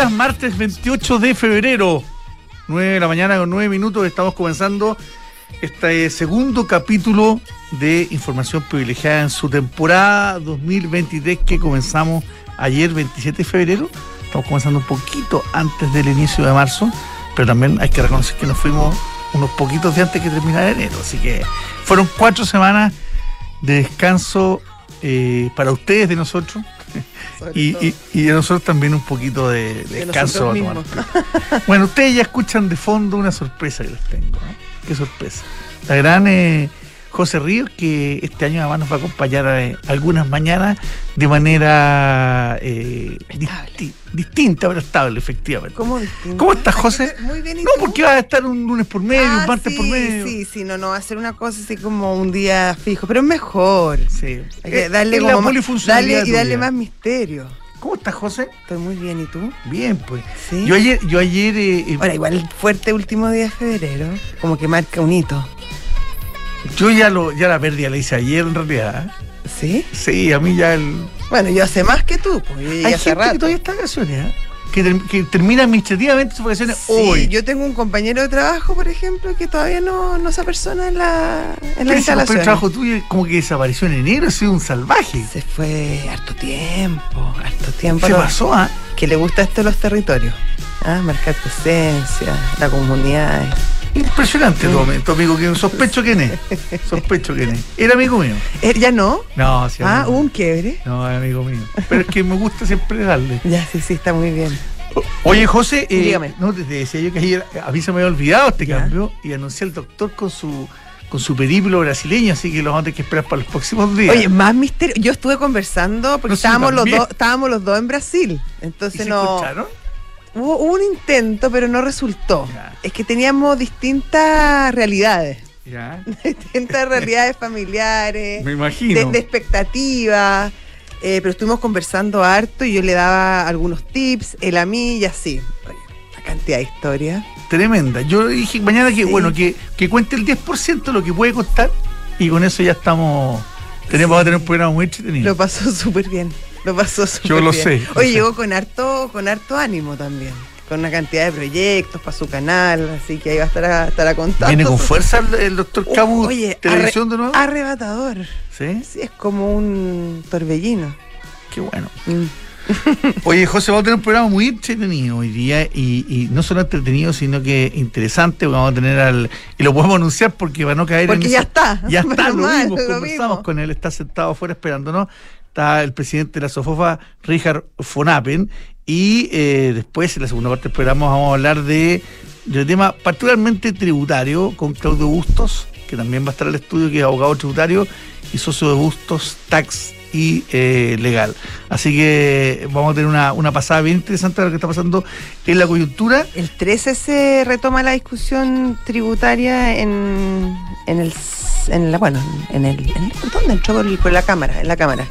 días, martes 28 de febrero, 9 de la mañana con 9 minutos, estamos comenzando este segundo capítulo de Información Privilegiada en su temporada 2023 que comenzamos ayer 27 de febrero. Estamos comenzando un poquito antes del inicio de marzo, pero también hay que reconocer que nos fuimos unos poquitos días antes que terminara enero. Así que fueron cuatro semanas de descanso eh, para ustedes de nosotros. Y, y, y, de nosotros también un poquito de, de descanso. bueno, ustedes ya escuchan de fondo una sorpresa que les tengo. ¿no? Qué sorpresa. La gran eh, José Ríos, que este año además nos va a acompañar eh, algunas mañanas de manera eh, disti distinta, pero estable, efectivamente. ¿Cómo distinta? ¿Cómo estás, José? Muy bien. ¿y no, tú? porque va a estar un lunes por medio, ah, un martes sí, por medio. Sí, sí, no, no va a ser una cosa así como un día fijo, pero es mejor. Sí. Hay que Eh, darle es como más- darle- y darle más misterio. ¿Cómo estás, José? Estoy muy bien, ¿y tú? Bien, pues. Sí. Yo ayer, yo ayer eh, eh, Ahora, igual fuerte último día de febrero, como que marca un hito. Yo ya lo, ya la pérdida la hice ayer en realidad. ¿Sí? Sí, a mí ya el. Bueno, yo hace más que tú, pues yo llegué Hay hace gente rato. que todavía está vacaciones, ¿eh? que, ter- que termina administrativamente sus vacaciones Sí, hoy. yo tengo un compañero de trabajo, por ejemplo, que todavía no, no se apersona en la, en la Pero ese compañero instalación. de trabajo tuyo como que desapareció en enero, sido un salvaje. Se fue harto tiempo, harto tiempo. ¿Qué No, pasó? ah? Que le gusta esto de los territorios. Ah, marcar presencia, la comunidad. Impresionante tu, tu amigo, que sospecho quién es. Sospecho quién es. Era amigo mío. Eh, ¿Ya no? No, sí, Ah, hubo un quiebre. No, es amigo mío. Pero es que me gusta siempre darle. Ya, sí, sí, está muy bien. Oye, José, eh, Dígame. no, te decía yo que ayer a mí se me había olvidado este Ya. cambio y anuncié al doctor con su con su periplo brasileño, así que lo vamos a tener que esperar para los próximos días. Oye, más misterio. Yo estuve conversando porque No, sí, estábamos, los dos, estábamos los dos en Brasil. ¿Y Entonces se no. escucharon? Hubo, hubo un intento, pero no resultó. Ya. Es que teníamos distintas realidades. Ya, distintas realidades familiares, me imagino. de, de expectativas. eh, pero estuvimos conversando harto y yo le daba algunos tips, él a mí y así. Una cantidad de historias. Tremenda. Yo dije mañana que, Sí. bueno, que, que cuente el 10% de lo que puede costar y con eso ya estamos. Tenemos Sí. a tener un programa muy entretenido. Lo pasó súper bien. Lo pasó súper Yo lo bien. sé, sé. llegó con harto, con harto ánimo también. Con una cantidad de proyectos para su canal, así que ahí va a estar a, estar a contar. Viene con fuerza el, doctor Uh, Cabu. oye, ¿Televisión arre- de nuevo? Arrebatador. Sí, Sí, es como un torbellino. qué bueno. Mm. Oye, José, vamos a tener un programa muy entretenido hoy día y, y no solo entretenido, sino que interesante. porque Vamos a tener al. Y lo podemos anunciar porque va a no caer Porque en ya esa- está. Ya está, lo mal, vimos, lo conversamos vimos. con él, está sentado afuera esperándonos. Está el presidente de la Sofofa, Richard Fonapen. Y eh, después, en la segunda parte del programa, vamos a hablar de, de un tema particularmente tributario con Claudio Bustos, que también va a estar al estudio, que es abogado tributario y socio de Bustos Tax y eh, Legal. Así que vamos a tener una, una pasada bien interesante de lo que está pasando en la coyuntura. El 13 se retoma la discusión tributaria en, en el en la bueno en el, en el ¿dónde entró por, la cámara en la cámara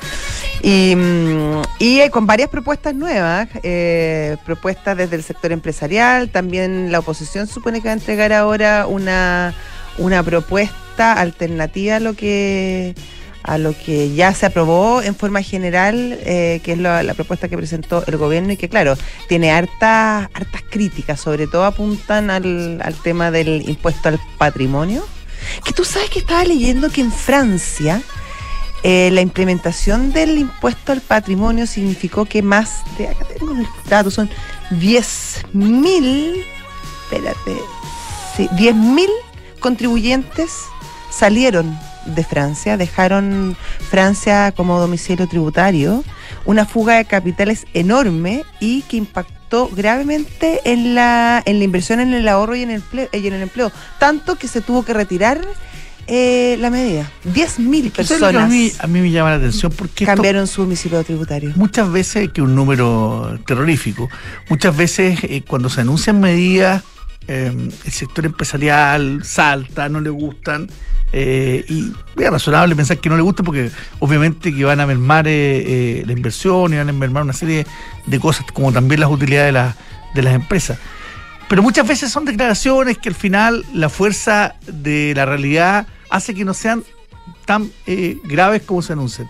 y, mm, y con varias propuestas nuevas eh, propuestas desde el sector empresarial también la oposición supone que va a entregar ahora una una propuesta alternativa a lo que a lo que ya se aprobó en forma general, eh, que es la, la propuesta que presentó el gobierno y que, claro, tiene hartas, hartas críticas, sobre todo apuntan al, al tema del impuesto al patrimonio. Que tú sabes que estaba leyendo que en Francia eh, la implementación del impuesto al patrimonio significó que más de, acá tengo el dato, son 10 mil, espérate, sí, 10 mil contribuyentes salieron de Francia, dejaron Francia como domicilio tributario, una fuga de capitales enorme y que impactó gravemente en la, en la inversión en el ahorro y en el empleo, y en el empleo tanto que se tuvo que retirar eh, la medida. 10.000 ¿Tú sabes lo que personas a, mí, a mí me llama la atención porque esto cambiaron su domicilio tributario. muchas veces, que un número terrorífico, muchas veces eh, cuando se anuncian medidas, eh, el sector empresarial salta, no le gustan, eh, y es razonable pensar que no le gustan porque obviamente que van a mermar eh, eh, la inversión y van a mermar una serie de cosas como también las utilidades de, las de las empresas. Pero muchas veces son declaraciones que al final la fuerza de la realidad hace que no sean tan eh, graves como se anuncian.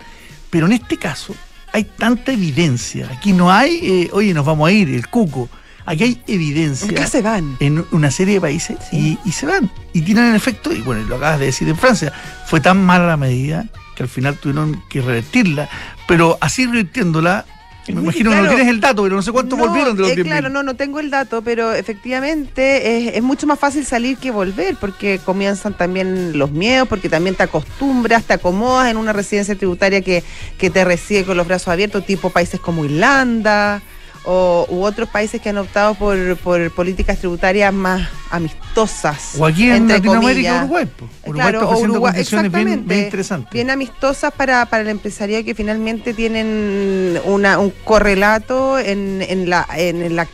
Pero en este caso, hay tanta evidencia. Aquí no hay, eh, oye, nos vamos a ir, el cuco. Aquí hay evidencia. Acá se van. En una serie de países Sí. y, y se van. Y tienen el efecto, y bueno, lo acabas de decir en Francia, fue tan mala la medida que al final tuvieron que revertirla. Pero así revirtiéndola, me imagino que claro. no tienes el dato, pero no sé cuántos No, volvieron de los eh, 10.000. Claro, no, no tengo el dato, pero efectivamente es, es mucho más fácil salir que volver, porque comienzan también los miedos, porque también te acostumbras, te acomodas en una residencia tributaria que, que te recibe con los brazos abiertos, tipo países como Irlanda. O, u otros países que han optado por, por políticas tributarias más amistosas. O aquí en entre Latinoamérica, comillas. Uruguay. po. Uruguay Claro, está o Uruguay, condiciones bien, bien interesantes. bien amistosas para, para el empresariado que finalmente tienen una, un correlato en, en la, en la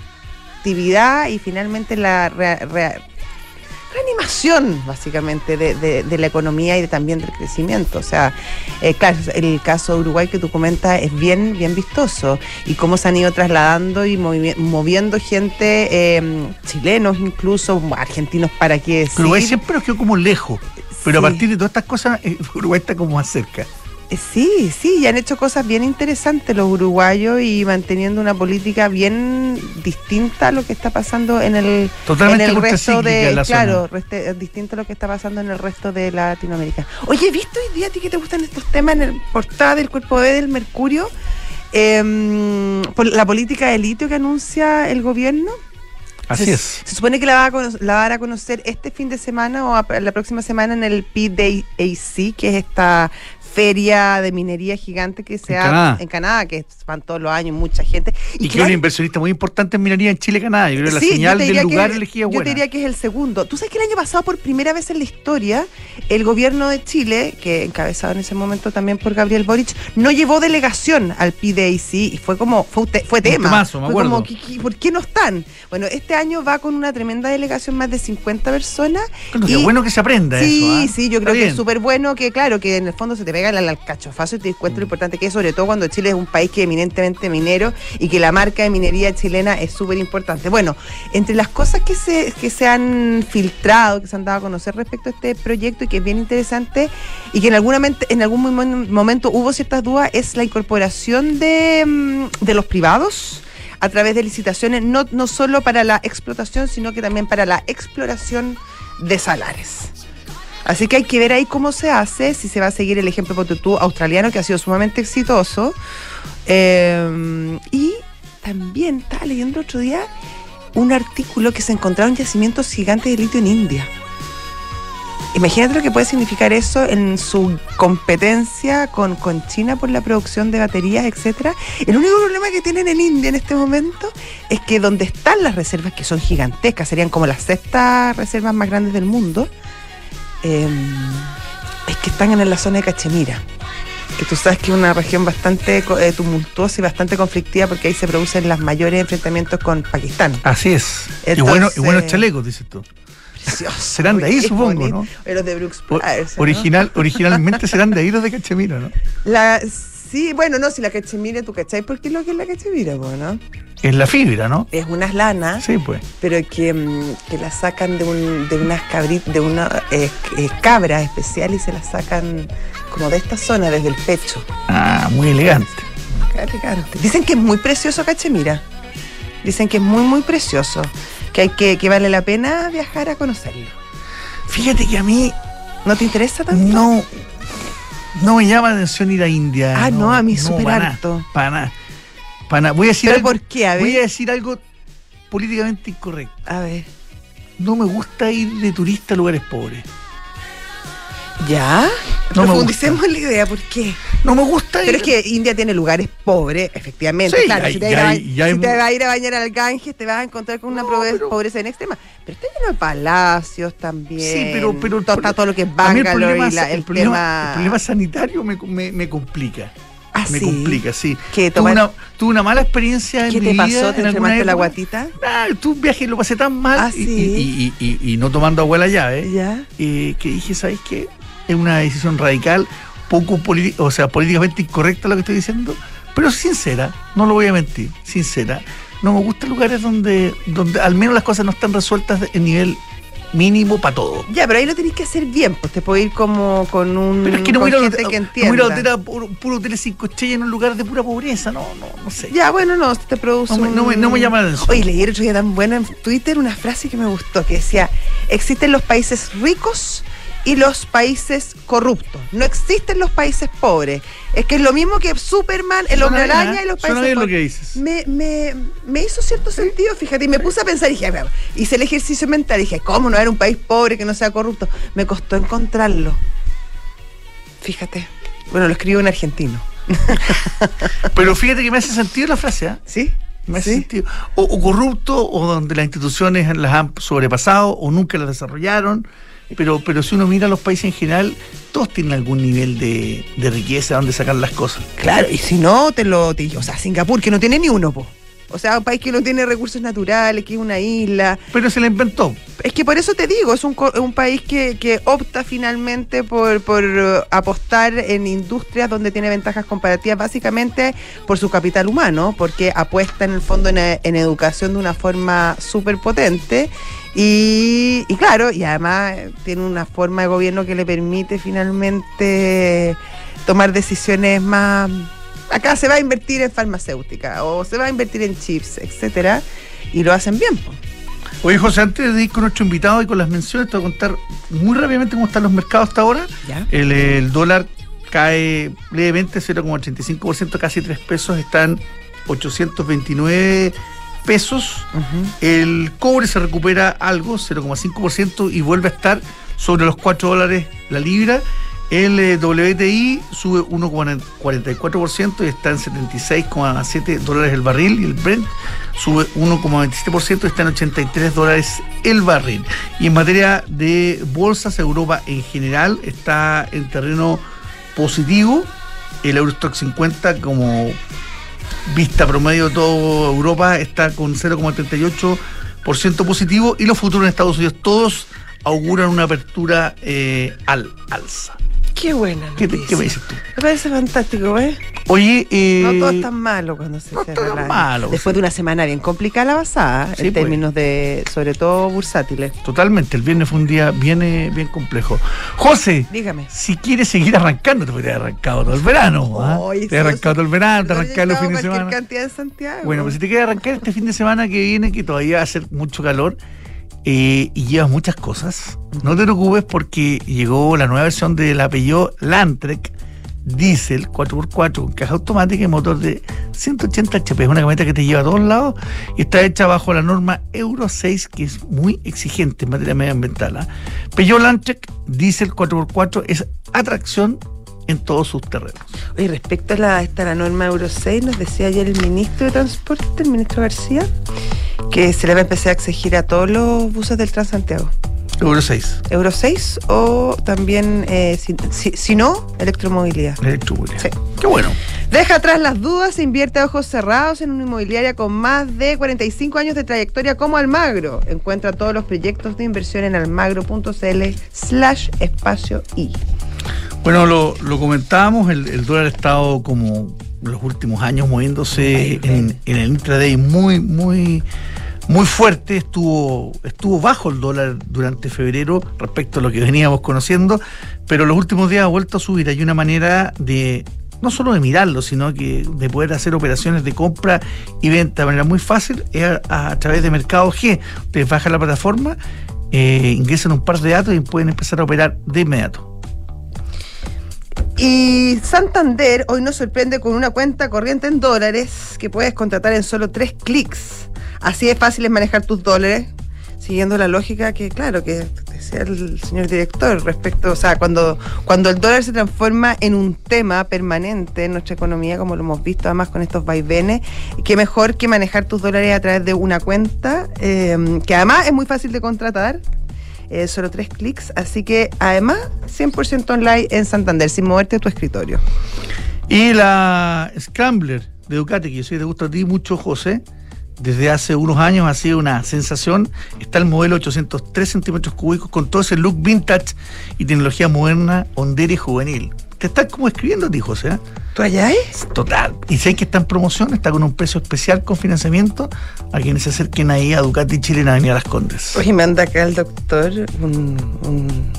actividad y finalmente la re- re- reanimación, básicamente, de, de- de la economía y de- también del crecimiento. O sea, eh, claro, el caso de Uruguay que tú comentas es bien, bien vistoso y cómo se han ido trasladando y movi- moviendo gente, eh, chilenos incluso, argentinos para qué decir. Uruguay siempre nos quedó como lejos. Pero Sí. a partir de todas estas cosas, eh, Uruguay está como más cerca. Eh, Sí, sí, y han hecho cosas bien interesantes los uruguayos y manteniendo una política bien distinta a lo que está pasando en el, Totalmente en el resto de, en la zona. claro, reste- distinto a lo que está pasando en el resto de Latinoamérica. Oye, ¿he visto hoy día a ti que te gustan estos temas en el portada del cuerpo B del Mercurio? Em, por la política de litio que anuncia el gobierno. Así se, es. Se supone que la, va a la van a conocer este fin de semana o a- la próxima semana en el PDAC, que es esta feria de minería gigante que se En ha Canadá. en Canadá, que van todos los años mucha gente. Y, que es un inversionista muy importante en minería en Chile, Canadá. Yo creo que la sí, señal del lugar elegido Yo te diría que es el segundo. Tú sabes que el año pasado, por primera vez en la historia, el gobierno de Chile, que encabezado en ese momento también por Gabriel Boric, no llevó delegación al PDAC y fue como, fue, fue tema. me fue como, ¿qué- qué- ¿por qué no están? Bueno, este año va con una tremenda delegación, más de 50 personas. Qué y- bueno que se aprenda Sí, eso. ¿ah? sí, yo Está creo que es súper bueno que, claro, que en el fondo se te pega el alcachofazo y te das cuenta lo importante que es, sobre todo cuando Chile es un país que es eminentemente minero y que la marca de minería chilena es súper importante. Bueno, entre las cosas que se, que se han filtrado, que se han dado a conocer respecto a este proyecto y que es bien interesante y que en, alguna mente- en algún momen- momento hubo ciertas dudas, es la incorporación de, mm, de los privados a través de licitaciones, no, no solo para la explotación, sino que también para la exploración de salares. Así que hay que ver ahí cómo se hace, si se va a seguir el ejemplo ponte tú, australiano, que ha sido sumamente exitoso. Eh, y también estaba leyendo otro día un artículo que se encontraron yacimientos gigantes de litio en India. Imagínate lo que puede significar eso en su competencia con, con China por la producción de baterías, etcétera. El único problema que tienen en India en este momento es que donde están las reservas, que son gigantescas, serían como las sextas reservas más grandes del mundo, eh, es que están en la zona de Cachemira. Que tú sabes que es una región bastante eh, tumultuosa y bastante conflictiva porque ahí se producen los mayores enfrentamientos con Pakistán. Así es. y, bueno, y buenos chalecos, dices tú. Precioso. Serán de ahí, supongo. ¿no? Pero de Brooks O- Brothers, ¿no? original, originalmente serán de ahí los de Cachemira, ¿no? La, sí, bueno, no, si la cachemira, ¿tú cachai? ¿Por qué es lo que es la cachemira, po, no? Es la fibra, ¿no? Es unas lanas, Sí, pues. pero que, mm, que las sacan de, un, de unas cabritas, de una eh, eh, cabra especial y se las sacan como de esta zona, desde el pecho. Ah, muy elegante. Qué elegante. Dicen que es muy precioso Cachemira. Dicen que es muy, muy precioso. Que, hay que, que vale la pena viajar a conocerlo. Fíjate que a mí ¿No te interesa tanto? no, no me llama la atención ir a India. Ah, no, a mí nada, harto. Para nada. Para nada. Voy a decir ¿Pero algo, por qué? A voy a ver. decir algo políticamente incorrecto. A ver. No me gusta ir de turista a lugares pobres. ¿Ya? No me Profundicemos en la idea, ¿por qué? No me gusta ir. Pero es que India tiene lugares pobres, efectivamente. Sí, claro, hay- si te, vas a ir a si ir bañar al Ganges, te vas a encontrar con una No, pobre- pero- pobreza en extrema. Pero está lleno de palacios también. Sí, pero, pero todo, está todo lo que es Bangalore el problema, y la- el, el, problema, tema. el problema sanitario me, me, me complica. Ah, me sí. complica, sí. ¿Qué, Tuve una, tuve una mala experiencia en ¿Qué mi te vida. pasó? ¿Te enfermaste la guatita? Ah, un viaje y lo pasé tan mal Ah, y- sí. y, y- y- no tomando agua la llave ¿Ya? eh, que dije, ¿sabes qué? Es una decisión radical, poco o sea, políticamente incorrecta lo que estoy diciendo, pero sincera, no lo voy a mentir, sincera. No me gustan lugares donde, donde al menos las cosas no están resueltas en nivel mínimo para todo. Ya, pero ahí lo tenéis que hacer bien, pues te puedo ir como con un Pero es que no voy a ir a puro, puro hotel cinco estrellas en un lugar de pura pobreza, no, no, no sé. Ya, bueno, no, te produce No me- un- no me- no me llama la atención. Oye, leí el otro día tan buena en Twitter una frase que me gustó, que decía, existen los países ricos y los países corruptos. No existen los países pobres. Es que es lo mismo que Superman, el hombre araña ¿eh? y los Suena países lo pobres. que dices. Me, me, me hizo cierto sentido, fíjate, y me puse a pensar, y dije, hice el ejercicio mental, dije, ¿cómo no era un país pobre que no sea corrupto? Me costó encontrarlo. Fíjate. Bueno, lo escribo en argentino. Pero fíjate que me hace sentido la frase, ¿ah? ¿Sí? Me hace ¿Sí? sentido. O, o corrupto, o donde las instituciones las han sobrepasado, o nunca las desarrollaron. Pero, pero si uno mira los países en general, todos tienen algún nivel de, de riqueza donde sacar las cosas. Claro, y si no, te lo. te- o sea, Singapur, que no tiene ni uno, po. O sea, un país que no tiene recursos naturales, que es una isla. Pero se la inventó. Es que por eso te digo, es un, un país que, que opta finalmente por, por eh, apostar en industrias donde tiene ventajas comparativas, básicamente por su capital humano, porque apuesta en el fondo en, e- en educación de una forma súper potente. Y, y claro, y además eh, tiene una forma de gobierno que le permite finalmente tomar decisiones más. Acá se va a invertir en farmacéutica o se va a invertir en chips, etcétera, y lo hacen bien. po. Oye, José, antes de ir con nuestro invitado y con las menciones, te voy a contar muy rápidamente cómo están los mercados hasta ahora. ¿Ya? El, el dólar cae levemente, 0,85%, casi 3 pesos, están 829 pesos. El cobre se recupera algo, 0,5%, y vuelve a estar sobre los 4 dólares la libra. El WTI sube 1,44% y está en 76,7 dólares el barril. Y el Brent sube 1,27% y está en 83 dólares el barril. Y en materia de bolsas, Europa en general está en terreno positivo. El Eurostock 50 como vista promedio de toda Europa está con 0,38% positivo y los futuros en Estados Unidos todos auguran una apertura eh, al alza. Qué buena. ¿Qué, te- noticia. qué me dices tú? Me parece fantástico, ¿eh? Oye, eh, No todo es tan malo cuando se no cierra todo año. malo, Después sí. de una semana bien complicada la pasada, Sí, en pues. términos de, sobre todo, bursátiles. totalmente, el viernes fue un día bien, eh, bien complejo. José, Dígame. si quieres seguir arrancando, te podrías haber arrancado todo el verano. ¿ah? Te eso- arrancado todo el verano, te arrancado los fines de semana. cantidad en Santiago. Bueno, pues si te quieres arrancar este fin de semana que viene, que todavía va a hacer mucho calor eh, y llevas muchas cosas, no te preocupes porque llegó la nueva versión del Peugeot Landtrek Diesel 4x4 con caja automática y motor de 180 HP. Es una camioneta que te lleva a todos lados y está hecha bajo la norma Euro 6 que es muy exigente en materia medioambiental. ¿ah? Peugeot Landtrek Diesel 4x4 es atracción en todos sus terrenos. Oye, respecto a la, esta, la norma Euro 6, nos decía ayer el ministro de Transporte, el ministro García, que se le va a empezar a exigir a todos los buses del Transantiago. Euro 6. Euro 6 o también, eh, si, si- si no, electromovilidad. Electromovilidad. Sí. Qué bueno. Deja atrás las dudas e invierte a ojos cerrados en una inmobiliaria con más de 45 años de trayectoria como Almagro. Encuentra todos los proyectos de inversión en almagro.cl slash espacio y. Bueno, lo, lo comentábamos, el, el dólar ha estado como los últimos años moviéndose en, en el intraday muy, muy, muy fuerte. Estuvo, estuvo bajo el dólar durante febrero respecto a lo que veníamos conociendo, pero los últimos días ha vuelto a subir. Hay una manera de no solo de mirarlo, sino que de poder hacer operaciones de compra y venta de manera muy fácil es a, a través de Mercado G. Ustedes bajan la plataforma, eh, ingresan un par de datos y pueden empezar a operar de inmediato. Y Santander hoy nos sorprende con una cuenta corriente en dólares que puedes contratar en solo tres clics. Así de fácil es manejar tus dólares, siguiendo la lógica que, claro, que decía el señor director respecto, o sea, cuando, cuando el dólar se transforma en un tema permanente en nuestra economía, como lo hemos visto además con estos vaivenes, qué mejor que manejar tus dólares a través de una cuenta, eh, que además es muy fácil de contratar, eh, solo tres clics. Así que además, 100% online en Santander, sin moverte de tu escritorio. Y la Scrambler de Ducati, que yo sé que te gusta a ti mucho, José, desde hace unos años ha sido una sensación. Está el modelo 803 centímetros cúbicos con todo ese look vintage y tecnología moderna, hondera y juvenil. Te estás como escribiendo, dijo José. ¿eh? ¿Tú allá es? Total. Y sé que está en promoción, está con un precio especial con financiamiento a quienes se acerquen ahí a Ducati Chile en Avenida Las Condes. Oye, me anda acá el doctor un, un,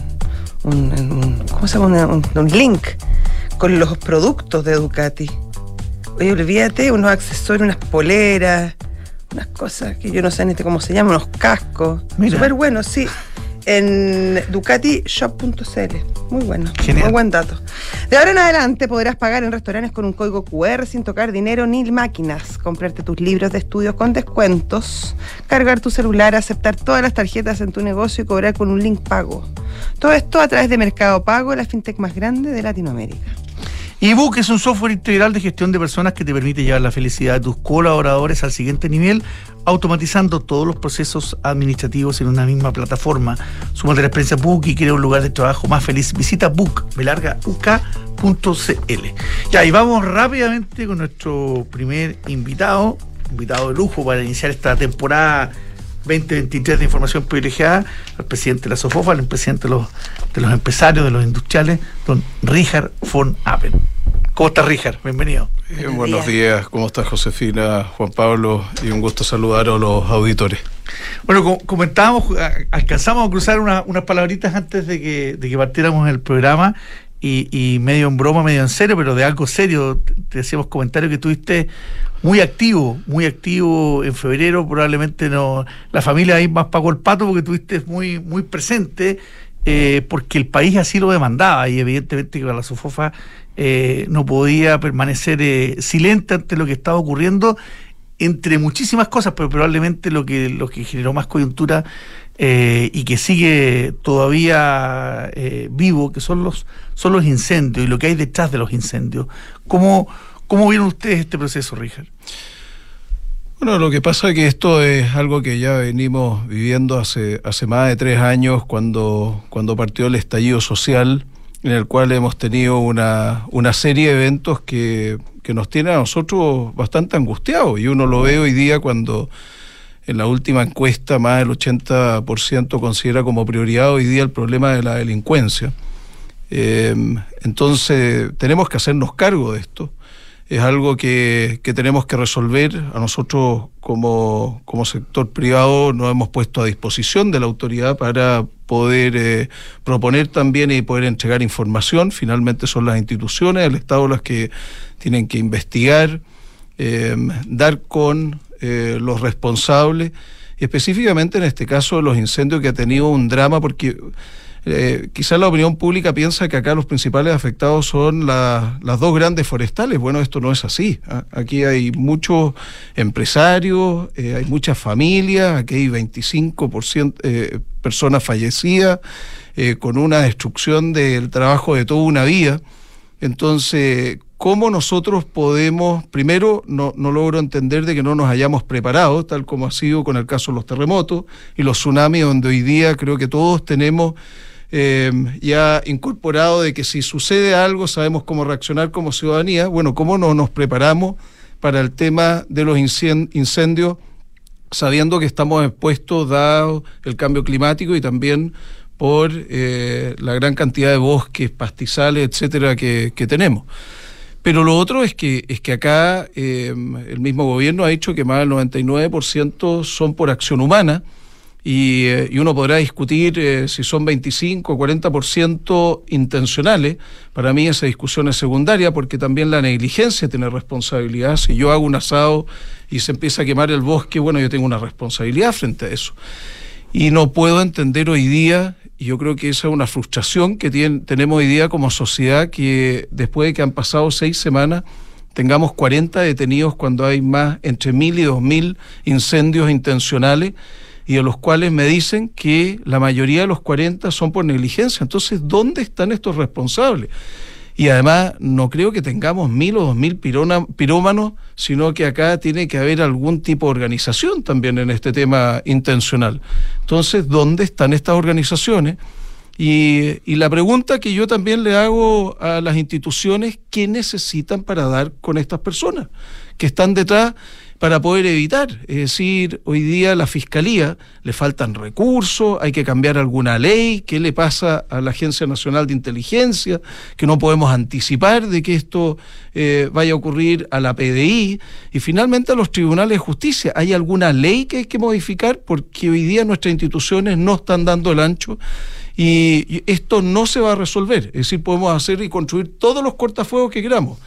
un, ¿cómo se llama? Un, link con los productos de Ducati. Oye, olvídate, unos accesorios, unas poleras, unas cosas que yo no sé ni cómo se llaman, unos cascos. Súper buenos, sí. En ducatishop.cl. Muy bueno. Muy buen dato. De ahora en adelante podrás pagar en restaurantes con un código QR sin tocar dinero ni máquinas, comprarte tus libros de estudios con descuentos, cargar tu celular, aceptar todas las tarjetas en tu negocio y cobrar con un link pago. Todo esto a través de Mercado Pago, la fintech más grande de Latinoamérica ebook es un software integral de gestión de personas que te permite llevar la felicidad de tus colaboradores al siguiente nivel, automatizando todos los procesos administrativos en una misma plataforma. Súmate la experiencia Book y crea un lugar de trabajo más feliz. Visita book, Ya, y vamos rápidamente con nuestro primer invitado, invitado de lujo para iniciar esta temporada 2023 de información privilegiada al presidente de la SOFOFA, al presidente de los, de los empresarios, de los industriales, don Richard von Appen. ¿Cómo estás, Richard? Bienvenido. buenos días. ¿Cómo estás, Josefina, Juan Pablo? Y un gusto saludar a los auditores. Bueno, como comentábamos, alcanzamos a cruzar unas palabritas antes de que, de que partiéramos el programa y, medio en broma, medio en serio, pero de algo serio. Te decíamos comentario que tuviste muy activo, muy activo en febrero, probablemente no la familia ahí más pagó el pato porque tuviste muy, muy presente, eh, porque el país así lo demandaba y evidentemente que la SOFOFA eh, no podía permanecer eh, silente ante lo que estaba ocurriendo entre muchísimas cosas, pero probablemente lo que, lo que generó más coyuntura eh, y que sigue todavía eh, vivo, que son los, son los incendios y lo que hay detrás de los incendios. ¿Cómo, cómo vieron ustedes este proceso, Richard? Bueno, lo que pasa es que esto es algo que ya venimos viviendo hace, hace más de tres años, cuando, cuando partió el estallido social, en el cual hemos tenido una, una serie de eventos que, que nos tiene a nosotros bastante angustiados. Y uno lo ve hoy día cuando en la última encuesta más del 80% considera como prioridad hoy día el problema de la delincuencia. Em, entonces tenemos que hacernos cargo de esto. Es algo que, tenemos que resolver. A nosotros como, como, sector privado nos hemos puesto a disposición de la autoridad para poder eh, proponer también y poder entregar información. Finalmente son las instituciones, el Estado las que tienen que investigar, em, dar con eh, los responsables, específicamente en este caso los incendios que ha tenido un drama, porque eh, quizás la opinión pública piensa que acá los principales afectados son las dos grandes forestales. Bueno, esto no es así. ¿ah? Aquí hay muchos empresarios, eh, hay muchas familias, aquí hay 25% personas fallecidas, con una destrucción del trabajo de toda una vida. Entonces, ¿cómo nosotros podemos, primero, no, logro entender de que no nos hayamos preparado, tal como ha sido con el caso de los terremotos y los tsunamis, donde hoy día creo que todos tenemos eh, ya incorporado de que si sucede algo sabemos cómo reaccionar como ciudadanía. Bueno, ¿cómo no nos preparamos para el tema de los incendios, sabiendo que estamos expuestos dado el cambio climático y también por eh, la gran cantidad de bosques, pastizales, etcétera, que, tenemos. Pero lo otro es que, es que acá em, el mismo gobierno ha dicho que más del 99% son por acción humana y, eh, y uno podrá discutir eh, si son 25 o 40% intencionales. Para mí esa discusión es secundaria porque también la negligencia tiene responsabilidad. Si yo hago un asado y se empieza a quemar el bosque, bueno, yo tengo una responsabilidad frente a eso. Y no puedo entender hoy día y yo creo que esa es una frustración que tenemos hoy día como sociedad, que después de que han pasado seis semanas, tengamos 40 detenidos cuando hay más entre mil y dos mil incendios intencionales y de los cuales me dicen que la mayoría de los 40 son por negligencia. Entonces, ¿dónde están estos responsables? Y además no creo que tengamos mil o dos mil pirómanos, sino que acá tiene que haber algún tipo de organización también en este tema intencional. Entonces, ¿dónde están estas organizaciones? Y, la pregunta que yo también le hago a las instituciones, ¿qué necesitan para dar con estas personas que están detrás? Para poder evitar. Es decir, hoy día la Fiscalía le faltan recursos, hay que cambiar alguna ley, qué le pasa a la Agencia Nacional de Inteligencia, que no podemos anticipar de que esto eh, vaya a ocurrir a la PDI, y finalmente a los tribunales de justicia. ¿Hay alguna ley que hay que modificar? Porque hoy día nuestras instituciones no están dando el ancho y esto no se va a resolver. Es decir, podemos hacer y construir todos los cortafuegos que queramos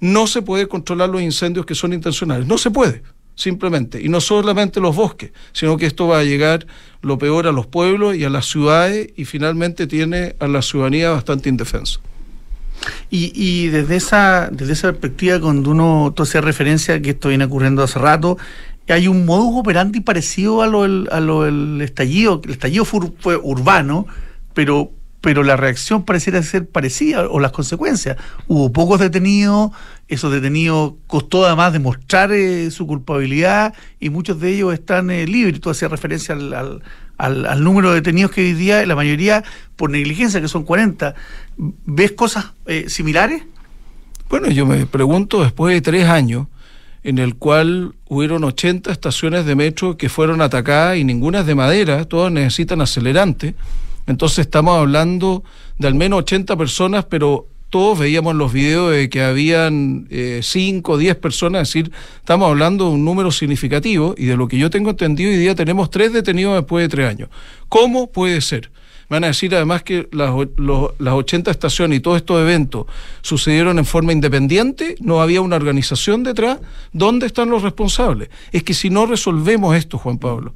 no se puede controlar los incendios que son intencionales. No se puede, simplemente. Y no solamente los bosques, sino que esto va a llegar lo peor a los pueblos y a las ciudades y finalmente tiene a la ciudadanía bastante indefensa. Y, desde esa desde esa perspectiva, cuando uno hace referencia que esto viene ocurriendo hace rato, hay un modus operandi parecido a lo del, a lo estallido. El estallido fue urbano, pero pero la reacción pareciera ser parecida, o las consecuencias. Hubo pocos detenidos, esos detenidos costó además demostrar eh, su culpabilidad y muchos de ellos están eh, libres. Tú hacías referencia al, número de detenidos que hoy día, la mayoría por negligencia, que son 40. ¿Ves cosas eh, similares? Bueno, yo me pregunto, después de tres años, en el cual hubieron 80 estaciones de metro que fueron atacadas y ninguna es de madera, todas necesitan acelerantes entonces estamos hablando de al menos 80 personas, pero todos veíamos los videos de que habían 5 o 10 personas, es decir, estamos hablando de un número significativo y de lo que yo tengo entendido hoy día tenemos tres detenidos después de tres años. ¿Cómo puede ser? Van a decir además que las, las 80 estaciones y todos estos eventos sucedieron en forma independiente, no había una organización detrás. ¿Dónde están los responsables? Es que si no resolvemos esto, Juan Pablo,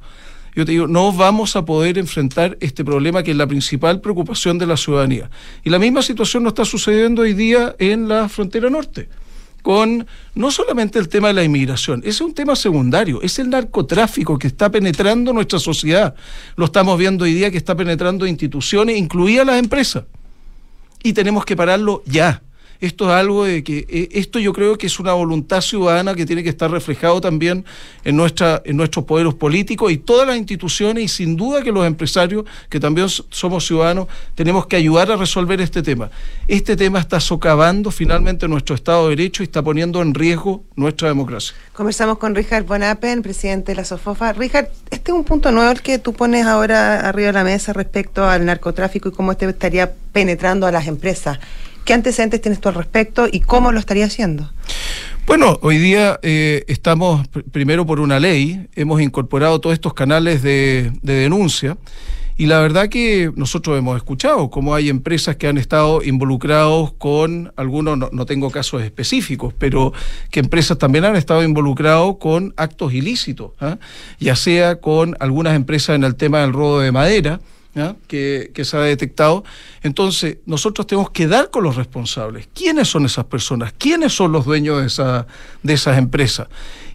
yo te digo, no vamos a poder enfrentar este problema que es la principal preocupación de la ciudadanía. Y la misma situación nos está sucediendo hoy día en la frontera norte con no solamente el tema de la inmigración, es un tema secundario, es el narcotráfico que está penetrando nuestra sociedad. Lo estamos viendo hoy día que está penetrando instituciones, incluidas las empresas. Y tenemos que pararlo ya esto es algo de que eh, esto yo creo que es una voluntad ciudadana que tiene que estar reflejado también en nuestra en nuestros poderes políticos y todas las instituciones y sin duda que los empresarios que también somos ciudadanos tenemos que ayudar a resolver este tema. Este tema está socavando finalmente nuestro Estado de Derecho y está poniendo en riesgo nuestra democracia. Conversamos con Richard Bonapen, presidente de la SOFOFA. Richard, este es un punto nuevo el que tú pones ahora arriba de la mesa respecto al narcotráfico y cómo este estaría penetrando a las empresas. ¿Qué antecedentes tienes tú al respecto y cómo lo estaría haciendo? Bueno, hoy día eh, estamos primero por una ley, hemos incorporado todos estos canales de, denuncia y la verdad que nosotros hemos escuchado cómo hay empresas que han estado involucrados con algunos, no, tengo casos específicos, pero que empresas también han estado involucrados con actos ilícitos, ¿ah? ya sea con algunas empresas en el tema del robo de madera, que, se ha detectado. Entonces, nosotros tenemos que dar con los responsables. ¿Quiénes son esas personas? ¿Quiénes son los dueños de, esa, de esas empresas?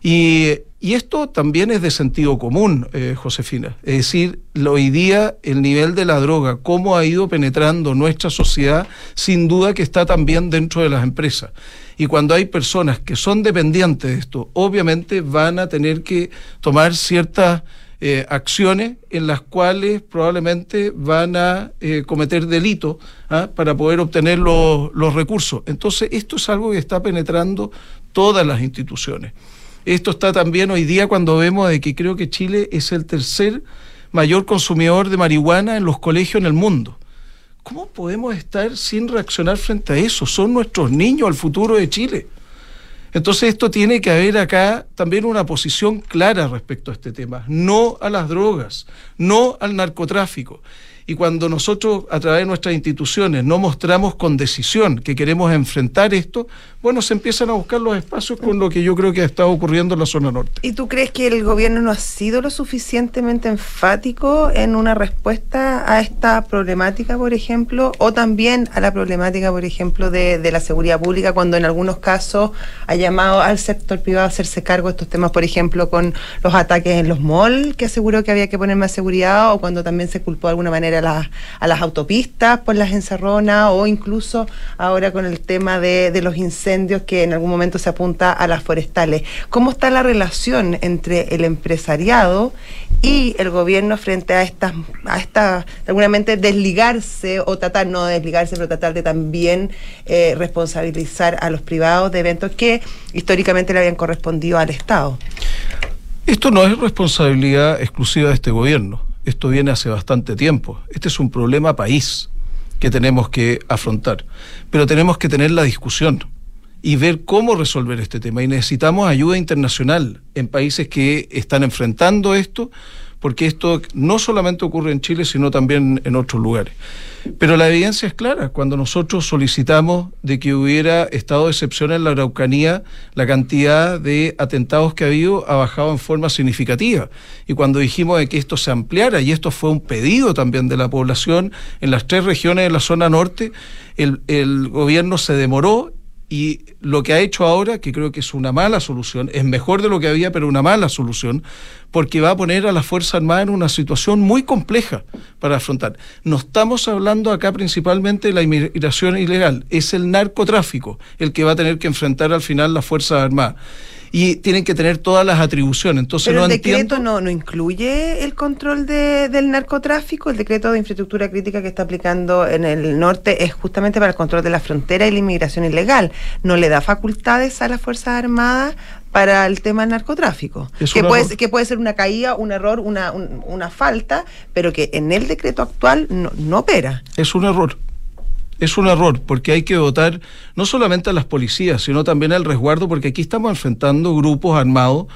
Y, esto también es de sentido común, eh, Josefina. Es decir, hoy día el nivel de la droga, cómo ha ido penetrando nuestra sociedad, sin duda que está también dentro de las empresas. Y cuando hay personas que son dependientes de esto, obviamente van a tener que tomar ciertas eh, acciones en las cuales probablemente van a eh, cometer delitos ¿ah? para poder obtener los, los recursos. Entonces, esto es algo que está penetrando todas las instituciones. Esto está también hoy día cuando vemos de que creo que Chile es el tercer mayor consumidor de marihuana en los colegios en el mundo. ¿Cómo podemos estar sin reaccionar frente a eso? Son nuestros niños, el futuro de Chile. Entonces esto tiene que haber acá también una posición clara respecto a este tema, no a las drogas, no al narcotráfico. Y cuando nosotros, a través de nuestras instituciones, no mostramos con decisión que queremos enfrentar esto, bueno, se empiezan a buscar los espacios con lo que yo creo que ha estado ocurriendo en la zona norte. ¿Y tú crees que el gobierno no ha sido lo suficientemente enfático en una respuesta a esta problemática, por ejemplo, o también a la problemática, por ejemplo, de, la seguridad pública, cuando en algunos casos ha llamado al sector privado a hacerse cargo de estos temas, por ejemplo, con los ataques en los malls, que aseguró que había que poner más seguridad, o cuando también se culpó de alguna manera a, las a las autopistas por las encerronas o incluso ahora con el tema de, los que en algún momento se apunta a las forestales. ¿Cómo está la relación entre el empresariado y el gobierno frente a estas, a esta, seguramente desligarse o tratar, no desligarse, pero tratar de también eh, responsabilizar a los privados de eventos que históricamente le habían correspondido al Estado? Esto no es responsabilidad exclusiva de este gobierno. Esto viene hace bastante tiempo. Este es un problema país que tenemos que afrontar. Pero tenemos que tener la discusión y ver cómo resolver este tema. Y necesitamos ayuda internacional en países que están enfrentando esto porque esto no solamente ocurre en Chile, sino también en otros lugares. Pero la evidencia es clara. Cuando nosotros solicitamos de que hubiera estado de excepción en la Araucanía, la cantidad de atentados que ha habido ha bajado en forma significativa. Y cuando dijimos de que esto se ampliara, y esto fue un pedido también de la población en las tres regiones de la zona norte, el, el gobierno se demoró y lo que ha hecho ahora, que creo que es una mala solución, es mejor de lo que había, pero una mala solución, porque va a poner a la Fuerza Armada en una situación muy compleja para afrontar. No estamos hablando acá principalmente de la inmigración ilegal, es el narcotráfico el que va a tener que enfrentar al final la Fuerza Armada y tienen que tener todas las atribuciones. Entonces Pero no el decreto no, no incluye el control de, del narcotráfico, el decreto de infraestructura crítica que está aplicando en el norte es justamente para el control de la frontera y la inmigración ilegal. No le da facultades a las Fuerzas Armadas para el tema del narcotráfico. Que puede, que puede ser una caída, un error, una, un- una falta, pero que en el decreto actual no, no opera. Es un error. Es un error porque hay que dotar no solamente a las policías, sino también al resguardo, porque aquí estamos enfrentando grupos armados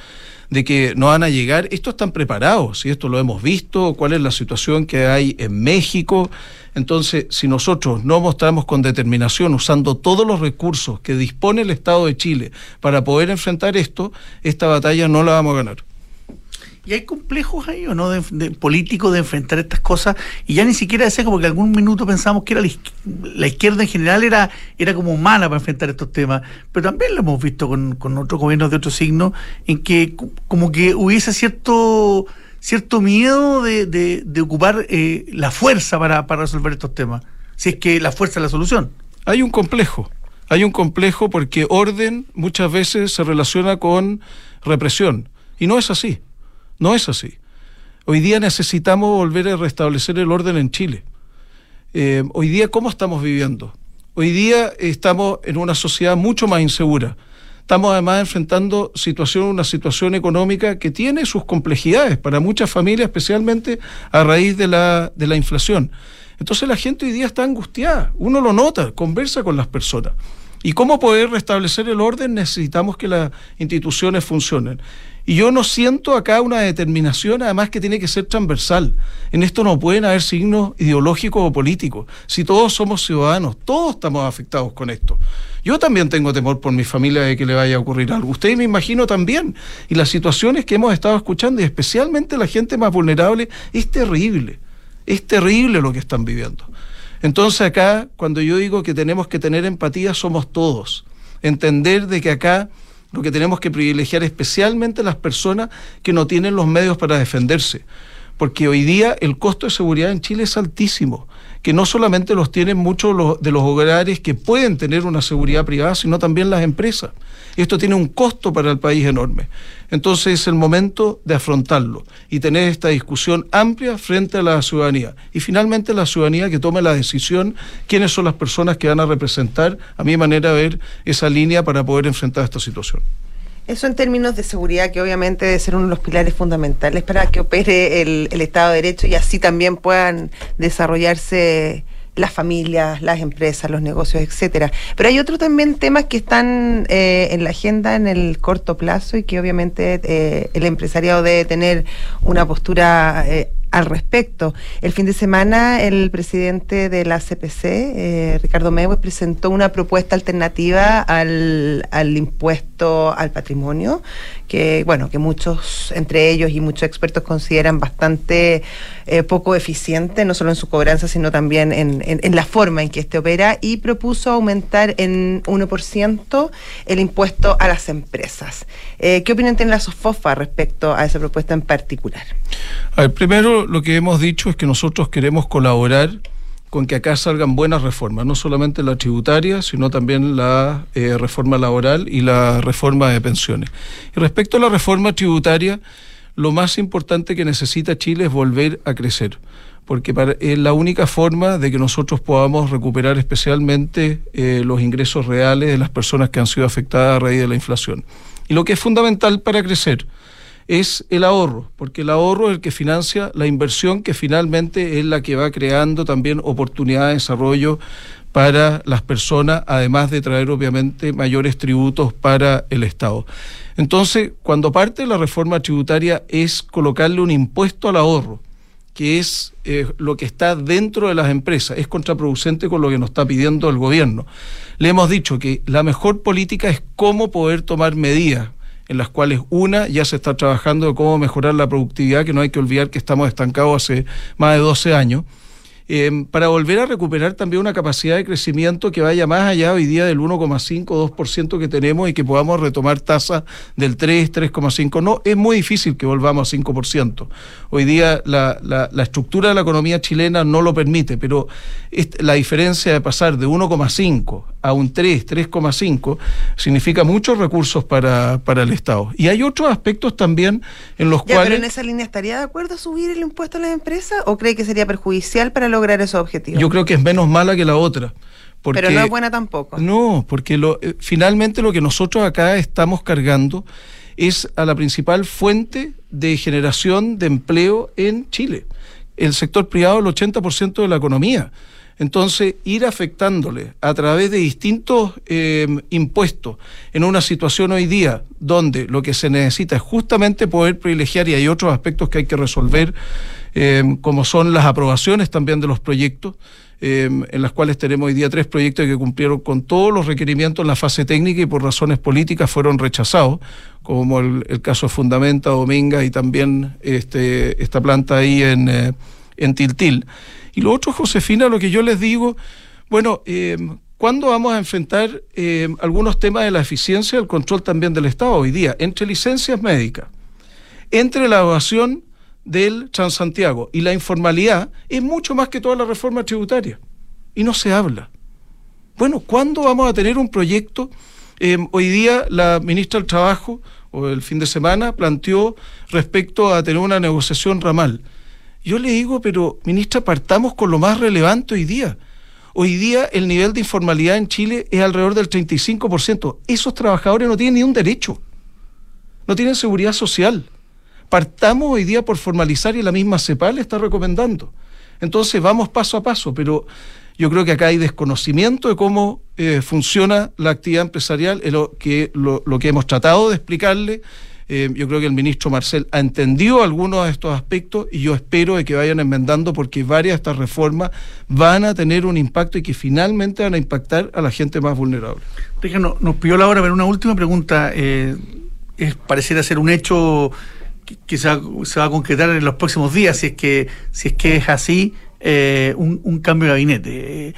de que no van a llegar. Estos están preparados, y esto lo hemos visto, cuál es la situación que hay en México. Entonces, si nosotros no mostramos con determinación, usando todos los recursos que dispone el Estado de Chile para poder enfrentar esto, esta batalla no la vamos a ganar. ¿Y hay complejos ahí o no de, de políticos de enfrentar estas cosas? Y ya ni siquiera decía como que algún minuto pensamos que era la, izqui- la izquierda en general era, era como mala para enfrentar estos temas. Pero también lo hemos visto con, con otros gobiernos de otro signo, en que como que hubiese cierto cierto miedo de, de- de ocupar eh, la fuerza para, para resolver estos temas. Si es que la fuerza es la solución. Hay un complejo. Hay un complejo porque orden muchas veces se relaciona con represión. Y no es así. No es así. Hoy día necesitamos volver a restablecer el orden en Chile. Eh, hoy día, ¿cómo estamos viviendo? Hoy día estamos en una sociedad mucho más insegura. Estamos además enfrentando situación, una situación económica que tiene sus complejidades para muchas familias, especialmente a raíz de la, de la inflación. Entonces la gente hoy día está angustiada, uno lo nota, conversa con las personas. ¿Y cómo poder restablecer el orden? Necesitamos que las instituciones funcionen. Y yo no siento acá una determinación, además que tiene que ser transversal. En esto no pueden haber signos ideológicos o políticos. Si todos somos ciudadanos, todos estamos afectados con esto. Yo también tengo temor por mi familia de que le vaya a ocurrir algo. Ustedes me imagino también. Y las situaciones que hemos estado escuchando, y especialmente la gente más vulnerable, es terrible. Es terrible lo que están viviendo. Entonces acá, cuando yo digo que tenemos que tener empatía, somos todos. Entender de que acá lo que tenemos que privilegiar especialmente las personas que no tienen los medios para defenderse. Porque hoy día el costo de seguridad en Chile es altísimo, que no solamente los tienen muchos de los hogares que pueden tener una seguridad privada, sino también las empresas. Esto tiene un costo para el país enorme. Entonces es el momento de afrontarlo y tener esta discusión amplia frente a la ciudadanía. Y finalmente la ciudadanía que tome la decisión quiénes son las personas que van a representar, a mi manera de ver, esa línea para poder enfrentar esta situación. Eso en términos de seguridad, que obviamente debe ser uno de los pilares fundamentales para que opere el, Estado de Derecho y así también puedan desarrollarse las familias, las empresas, los negocios, etcétera. Pero hay otros también temas que están eh, en la agenda en el corto plazo y que obviamente eh, el empresariado debe tener una postura eh, al respecto. El fin de semana el presidente de la CPC, eh, Ricardo Mewe, presentó una propuesta alternativa al, al impuesto al patrimonio, que bueno, que muchos, entre ellos y muchos expertos consideran bastante eh, poco eficiente, no solo en su cobranza, sino también en, en- en la forma en que este opera, y propuso aumentar en 1% el impuesto a las empresas. Eh, ¿Qué opinión tiene la SOFOFA respecto a esa propuesta en particular? A ver, primero Lo que hemos dicho es que nosotros queremos colaborar con que acá salgan buenas reformas, no solamente la tributaria, sino también la eh, reforma laboral y la reforma de pensiones. Y respecto a la reforma tributaria, lo más importante que necesita Chile es volver a crecer, porque es la única forma de que nosotros podamos recuperar especialmente eh, los ingresos reales de las personas que han sido afectadas a raíz de la inflación. Y lo que es fundamental para crecer, es el ahorro, porque el ahorro es el que financia la inversión que finalmente es la que va creando también oportunidades de desarrollo para las personas, además de traer obviamente mayores tributos para el Estado. Entonces, cuando parte de la reforma tributaria es colocarle un impuesto al ahorro, que es eh, lo que está dentro de las empresas, es contraproducente con lo que nos está pidiendo el gobierno. Le hemos dicho que la mejor política es cómo poder tomar medidas en las cuales una ya se está trabajando de cómo mejorar la productividad, que no hay que olvidar que estamos estancados hace más de 12 años Em, para volver a recuperar también una capacidad de crecimiento que vaya más allá hoy día del 1,5 2% que tenemos y que podamos retomar tasas del 3, 3,5. No, es muy difícil que volvamos a 5%. Hoy día la, la, estructura de la economía chilena no lo permite, pero la diferencia de pasar de 1,5 a un 3, 3,5 significa muchos recursos para, para el Estado. Y hay otros aspectos también en los cuales... ¿Pero en esa línea estaría de acuerdo subir el impuesto a las empresas o cree que sería perjudicial para lograr esos objetivos. Yo creo que es menos mala que la otra. Pero no es buena tampoco. No, porque lo, eh, finalmente lo que nosotros acá estamos cargando es a la principal fuente de generación de empleo en Chile. El sector privado, el 80% de la economía. Entonces, ir afectándole a través de distintos em, impuestos en una situación hoy día donde lo que se necesita es justamente poder privilegiar, y hay otros aspectos que hay que resolver, em, como son las aprobaciones también de los proyectos, em, en las cuales tenemos hoy día tres proyectos que cumplieron con todos los requerimientos en la fase técnica y por razones políticas fueron rechazados, como el, caso de Fundamenta, Dominga y también este, esta planta ahí en, eh, en Tiltil. Y lo otro, Josefina, lo que yo les digo, bueno, eh, ¿cuándo vamos a enfrentar eh, algunos temas de la eficiencia y el control también del Estado hoy día? Entre licencias médicas, entre la evasión del Transantiago y la informalidad, es mucho más que toda la reforma tributaria. Y no se habla. Bueno, ¿cuándo vamos a tener un proyecto? Eh, hoy día la ministra del Trabajo, o el fin de semana, planteó respecto a tener una negociación ramal. Yo le digo, pero ministra, partamos con lo más relevante hoy día. Hoy día el nivel de informalidad en Chile es alrededor del 35%. Esos trabajadores no tienen ni un derecho, no tienen seguridad social. Partamos hoy día por formalizar y la misma CEPAL está recomendando. Entonces vamos paso a paso, pero yo creo que acá hay desconocimiento de cómo eh, funciona la actividad empresarial, lo lo que hemos tratado de explicarle eh, yo creo que el ministro Marcel ha entendido algunos de estos aspectos y yo espero de que vayan enmendando porque varias de estas reformas van a tener un impacto y que finalmente van a impactar a la gente más vulnerable. Nos, nos pidió la hora, pero una última pregunta. Eh, es, pareciera ser un hecho que, se, va, a concretar en los próximos días, si es que, si es, que es así, eh, un, cambio de gabinete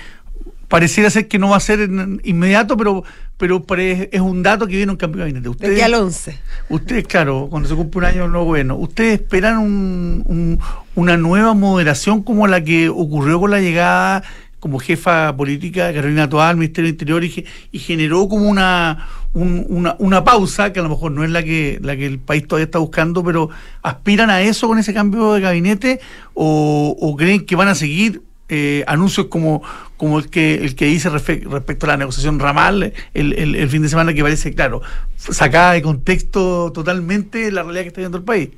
pareciera ser que no va a ser inmediato, pero pero es un dato que viene un cambio de gabinete. Ustedes, Desde al 11. Ustedes, claro, cuando se cumple un año no bueno. ¿Ustedes esperan un, una nueva moderación como la que ocurrió con la llegada como jefa política de Carolina Toal al Ministerio del Interior y, generó como una, una, una, pausa que a lo mejor no es la que, la que el país todavía está buscando, pero ¿aspiran a eso con ese cambio de gabinete o, o creen que van a seguir eh, anuncios como, como el que el que hice respecto a la negociación ramal el, el, fin de semana que parece, claro, sacada de contexto totalmente la realidad que está viendo el país.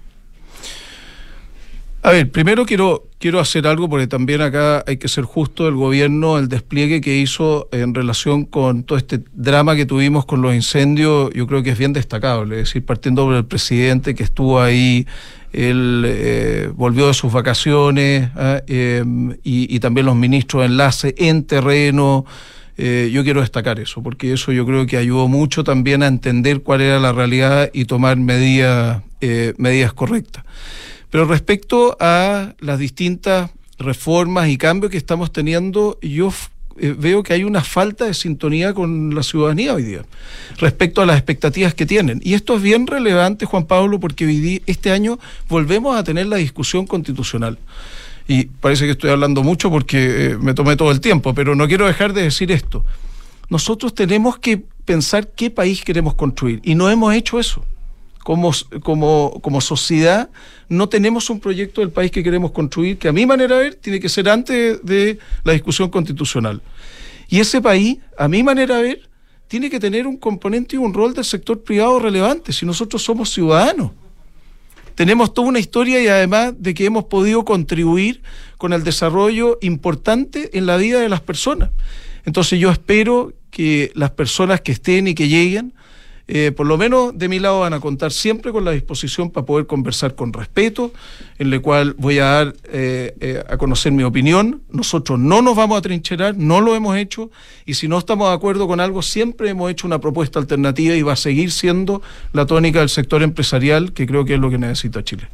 A ver, primero quiero, quiero hacer algo porque también acá hay que ser justo el gobierno, el despliegue que hizo en relación con todo este drama que tuvimos con los incendios, yo creo que es bien destacable. Es decir, partiendo por el presidente que estuvo ahí él eh, volvió de sus vacaciones ¿ah? em, y, también los ministros de enlace en terreno. Eh, yo quiero destacar eso, porque eso yo creo que ayudó mucho también a entender cuál era la realidad y tomar medidas, eh, medidas correctas. Pero respecto a las distintas reformas y cambios que estamos teniendo, yo eh, veo que hay una falta de sintonía con la ciudadanía hoy día respecto a las expectativas que tienen. Y esto es bien relevante, Juan Pablo, porque este año volvemos a tener la discusión constitucional. Y parece que estoy hablando mucho porque eh, me tomé todo el tiempo, pero no quiero dejar de decir esto. Nosotros tenemos que pensar qué país queremos construir y no hemos hecho eso como, como, como sociedad no tenemos un proyecto del país que queremos construir, que a mi manera de ver tiene que ser antes de la discusión constitucional. Y ese país, a mi manera de ver, tiene que tener un componente y un rol del sector privado relevante, si nosotros somos ciudadanos. Tenemos toda una historia y además de que hemos podido contribuir con el desarrollo importante en la vida de las personas. Entonces yo espero que las personas que estén y que lleguen eh, por lo menos de mi lado van a contar siempre con la disposición para poder conversar con respeto, en el cual voy a dar eh, eh, a conocer mi opinión. Nosotros no nos vamos a trincherar, no lo hemos hecho, y si no estamos de acuerdo con algo, siempre hemos hecho una propuesta alternativa y va a seguir siendo la tónica del sector empresarial, que creo que es lo que necesita Chile.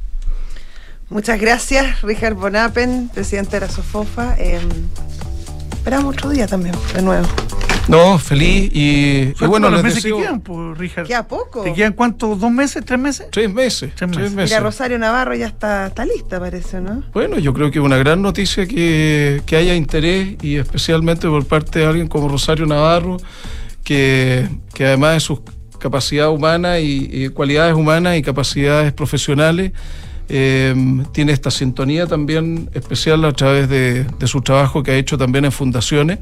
Muchas gracias, Richard Bonapen, presidente de la SOFOFA. Em, esperamos otro día también, de nuevo. No, feliz y, bueno, los meses que quedan, pues, Richard. ¿Queda poco? ¿Te quedan cuántos? ¿Dos meses? ¿Tres meses? Tres meses. Tres meses. Mira, Rosario Navarro ya está, está lista, parece, ¿no? Bueno, yo creo que es una gran noticia que, que haya interés y especialmente por parte de alguien como Rosario Navarro, que, que además de sus capacidades humanas y, cualidades humanas y capacidades profesionales, eh, tiene esta sintonía también especial a través de, de su trabajo que ha hecho también en fundaciones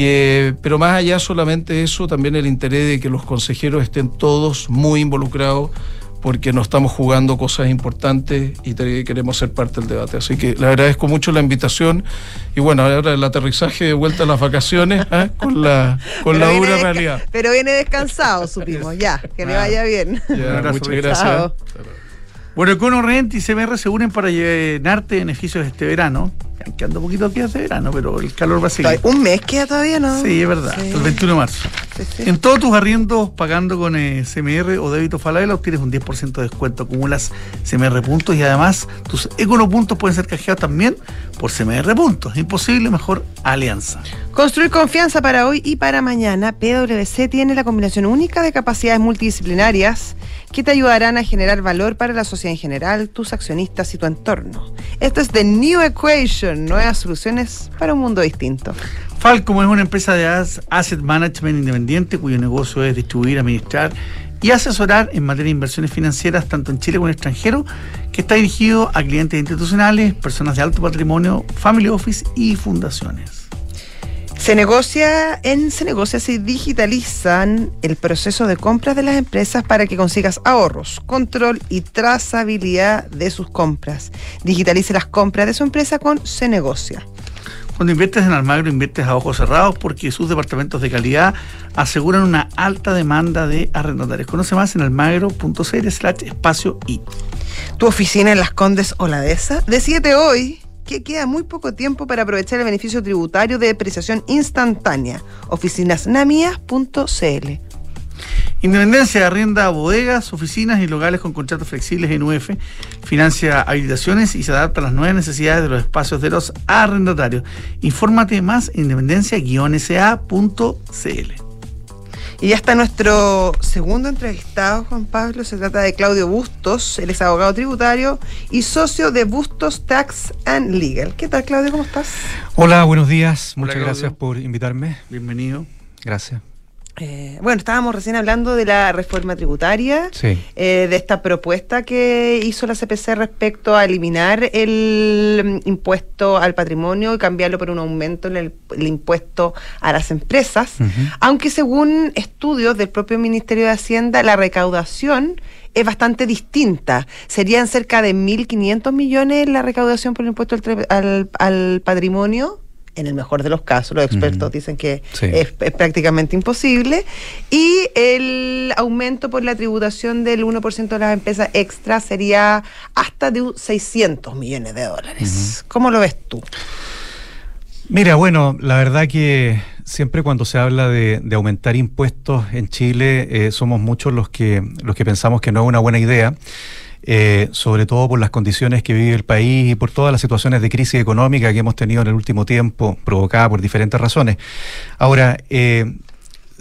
eh, pero más allá solamente eso, también el interés de que los consejeros estén todos muy involucrados porque nos estamos jugando cosas importantes y queremos ser parte del debate. Así que le agradezco mucho la invitación y bueno, ahora el aterrizaje de vuelta a las vacaciones ¿eh? con la, con la dura realidad. Pero viene descansado, supimos, ya, que le vaya bien. muchas gracias. Bueno, Econo Rent y CMR se unen para llenarte beneficios este verano. Quedando poquitos días de verano, pero el calor va a seguir. Un mes queda todavía, ¿no? Sí, es verdad, el 21 de marzo. En todos tus arriendos pagando con eh, CMR o débito Falabella obtienes un 10% de descuento, acumulas CMR puntos y además tus Econo puntos pueden ser canjeados también por CMR puntos. Imposible mejor alianza. Construir confianza para hoy y para mañana. PwC tiene la combinación única de capacidades multidisciplinarias que te ayudarán a generar valor para la sociedad en general, tus accionistas y tu entorno. Esto es The New Equation, nuevas soluciones para un mundo distinto. Falcom es una empresa de asset management independiente cuyo negocio es distribuir, administrar y asesorar en materia de inversiones financieras tanto en Chile como en extranjero, que está dirigido a clientes institucionales, personas de alto patrimonio, family office y fundaciones. Se negocia, en Se negocia se digitalizan el proceso de compras de las empresas para que consigas ahorros, control y trazabilidad de sus compras. Digitalice las compras de su empresa con Se negocia. Cuando inviertes en Almagro, inviertes a ojos cerrados porque sus departamentos de calidad aseguran una alta demanda de arrendatarios. Conoce más en almagro.cl slash espacio y. Tu oficina en Las Condes o la Dehesa. Decídete hoy que queda muy poco tiempo para aprovechar el beneficio tributario de depreciación instantánea. Oficinasnamías.cl Independencia arrienda bodegas, oficinas y locales con contratos flexibles en UF, financia habilitaciones y se adapta a las nuevas necesidades de los espacios de los arrendatarios. Infórmate más en independencia-sa.cl. Y ya está nuestro segundo entrevistado, Juan Pablo. Se trata de Claudio Bustos. Él es abogado tributario y socio de Bustos Tax and Legal. ¿Qué tal, Claudio? ¿Cómo estás? Hola, buenos días. Muchas gracias por invitarme. Bienvenido. Gracias. Eh, bueno, estábamos recién hablando de la reforma tributaria, eh, de esta propuesta que hizo la CPC respecto a eliminar el mm, impuesto al patrimonio y cambiarlo por un aumento en el, impuesto a las empresas, aunque según estudios del propio Ministerio de Hacienda, la recaudación es bastante distinta. Serían cerca de 1.500 millones la recaudación por el impuesto al patrimonio en el mejor de los casos, los expertos dicen que es, prácticamente imposible, y el aumento por la tributación del 1% de las empresas extra sería hasta de 600 millones de dólares. ¿Cómo lo ves tú? Mira, bueno, la verdad que siempre cuando se habla de, aumentar impuestos en Chile, eh, somos muchos los que, los que pensamos que no es una buena idea. Eh, sobre todo por las condiciones que vive el país y por todas las situaciones de crisis económica que hemos tenido en el último tiempo, provocada por diferentes razones. Ahora, eh,